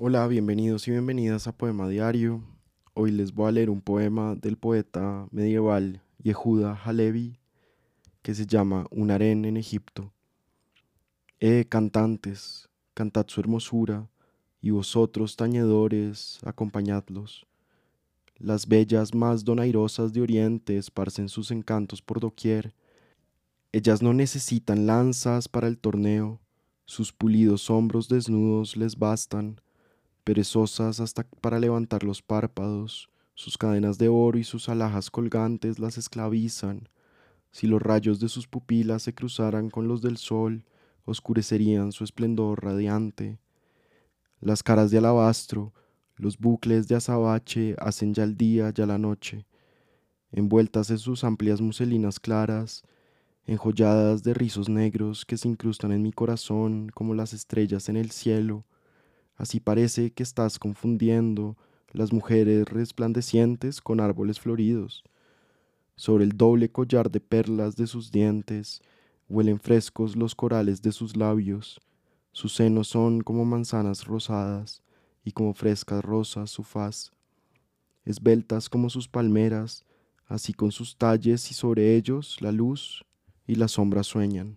Hola, bienvenidos y bienvenidas a Poema Diario. Hoy les voy a leer un poema del poeta medieval Yehuda Halevi que se llama Un harén en Egipto. Eh, cantantes, cantad su hermosura, y vosotros, tañedores, acompañadlos. Las bellas más donairosas de Oriente esparcen sus encantos por doquier. Ellas no necesitan lanzas para el torneo, sus pulidos hombros desnudos les bastan perezosas hasta para levantar los párpados, sus cadenas de oro y sus alhajas colgantes las esclavizan. Si los rayos de sus pupilas se cruzaran con los del sol, oscurecerían su esplendor radiante. Las caras de alabastro, los bucles de azabache hacen ya el día, ya la noche. Envueltas en sus amplias muselinas claras, enjolladas de rizos negros que se incrustan en mi corazón como las estrellas en el cielo, Así parece que estás confundiendo las mujeres resplandecientes con árboles floridos. Sobre el doble collar de perlas de sus dientes huelen frescos los corales de sus labios. Sus senos son como manzanas rosadas y como frescas rosas su faz. Esbeltas como sus palmeras, así con sus talles y sobre ellos la luz y la sombra sueñan.